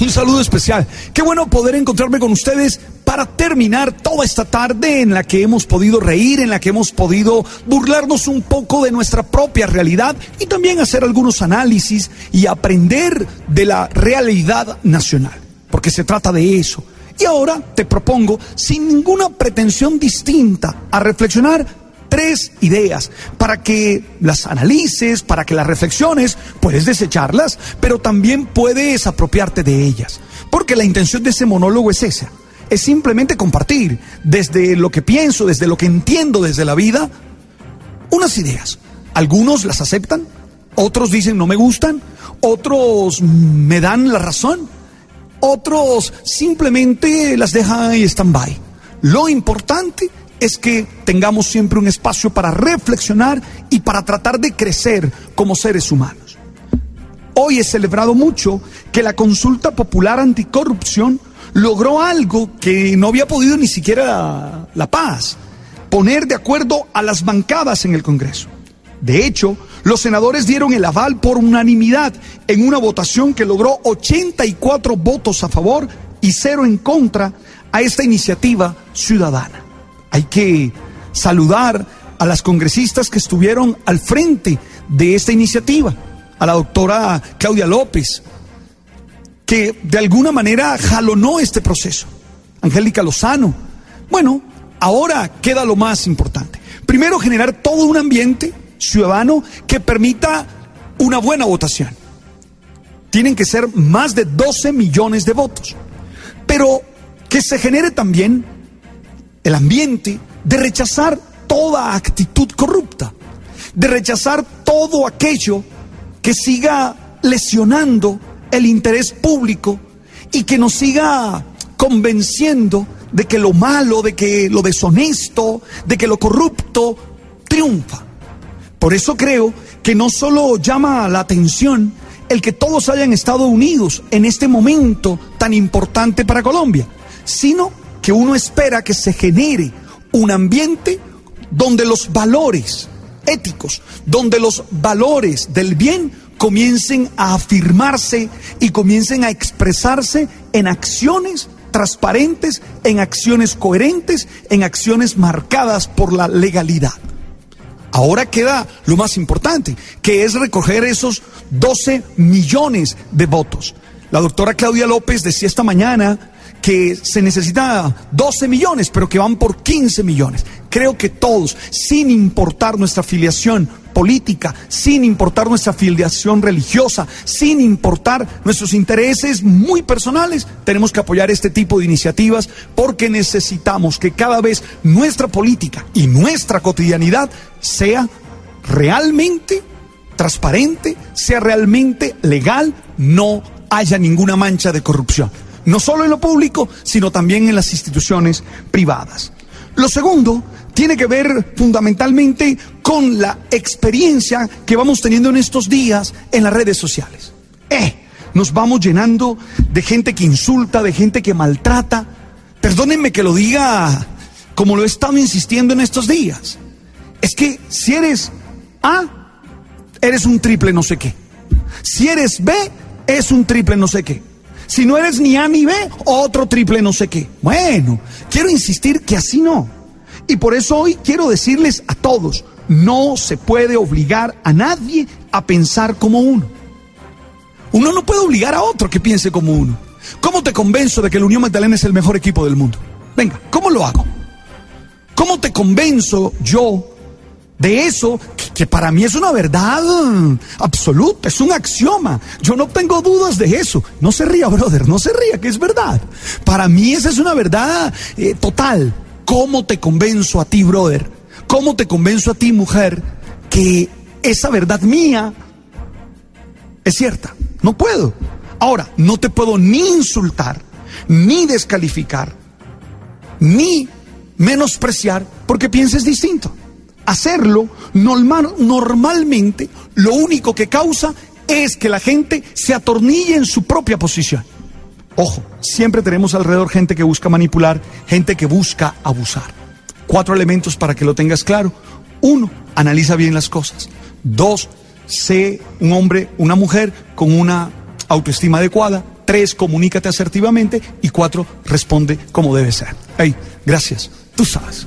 Un saludo especial. Qué bueno poder encontrarme con ustedes para terminar toda esta tarde en la que hemos podido reír, en la que hemos podido burlarnos un poco de nuestra propia realidad y también hacer algunos análisis y aprender de la realidad nacional, porque se trata de eso. Y ahora te propongo, sin ninguna pretensión distinta, a reflexionar tres ideas para que las analices, para que las reflexiones, puedes desecharlas, pero también puedes apropiarte de ellas. Porque la intención de ese monólogo es esa, es simplemente compartir desde lo que pienso, desde lo que entiendo desde la vida, unas ideas. Algunos las aceptan, otros dicen no me gustan, otros me dan la razón, otros simplemente las dejan y están by. Lo importante es que tengamos siempre un espacio para reflexionar y para tratar de crecer como seres humanos. Hoy he celebrado mucho que la consulta popular anticorrupción logró algo que no había podido ni siquiera la paz, poner de acuerdo a las bancadas en el Congreso. De hecho, los senadores dieron el aval por unanimidad en una votación que logró 84 votos a favor y cero en contra a esta iniciativa ciudadana. Hay que saludar a las congresistas que estuvieron al frente de esta iniciativa, a la doctora Claudia López, que de alguna manera jalonó este proceso, Angélica Lozano. Bueno, ahora queda lo más importante. Primero, generar todo un ambiente ciudadano que permita una buena votación. Tienen que ser más de 12 millones de votos. Pero que se genere también el ambiente de rechazar toda actitud corrupta, de rechazar todo aquello que siga lesionando el interés público y que nos siga convenciendo de que lo malo, de que lo deshonesto, de que lo corrupto triunfa. Por eso creo que no solo llama la atención el que todos hayan estado unidos en este momento tan importante para Colombia, sino que uno espera que se genere un ambiente donde los valores éticos, donde los valores del bien comiencen a afirmarse y comiencen a expresarse en acciones transparentes, en acciones coherentes, en acciones marcadas por la legalidad. Ahora queda lo más importante, que es recoger esos 12 millones de votos. La doctora Claudia López decía esta mañana que se necesita 12 millones, pero que van por 15 millones. Creo que todos, sin importar nuestra afiliación política, sin importar nuestra afiliación religiosa, sin importar nuestros intereses muy personales, tenemos que apoyar este tipo de iniciativas porque necesitamos que cada vez nuestra política y nuestra cotidianidad sea realmente transparente, sea realmente legal, no haya ninguna mancha de corrupción no solo en lo público, sino también en las instituciones privadas. Lo segundo tiene que ver fundamentalmente con la experiencia que vamos teniendo en estos días en las redes sociales. Eh, nos vamos llenando de gente que insulta, de gente que maltrata. Perdónenme que lo diga como lo he estado insistiendo en estos días. Es que si eres A, eres un triple no sé qué. Si eres B, es un triple no sé qué. Si no eres ni A ni B, otro triple no sé qué. Bueno, quiero insistir que así no. Y por eso hoy quiero decirles a todos, no se puede obligar a nadie a pensar como uno. Uno no puede obligar a otro que piense como uno. ¿Cómo te convenzo de que la Unión Magdalena es el mejor equipo del mundo? Venga, ¿cómo lo hago? ¿Cómo te convenzo yo de eso, que, para mí es una verdad absoluta, es un axioma. Yo no tengo dudas de eso. No se ría, brother, no se ría, que es verdad. Para mí esa es una verdad eh, total. ¿Cómo te convenzo a ti, brother? ¿Cómo te convenzo a ti, mujer, que esa verdad mía es cierta? No puedo. Ahora, no te puedo ni insultar, ni descalificar, ni menospreciar porque pienses distinto hacerlo, normal, normalmente lo único que causa es que la gente se atornille en su propia posición. Ojo, siempre tenemos alrededor gente que busca manipular, gente que busca abusar. Cuatro elementos para que lo tengas claro. Uno, analiza bien las cosas. Dos, sé un hombre, una mujer con una autoestima adecuada. Tres, comunícate asertivamente. Y cuatro, responde como debe ser. Gracias. Tú sabes.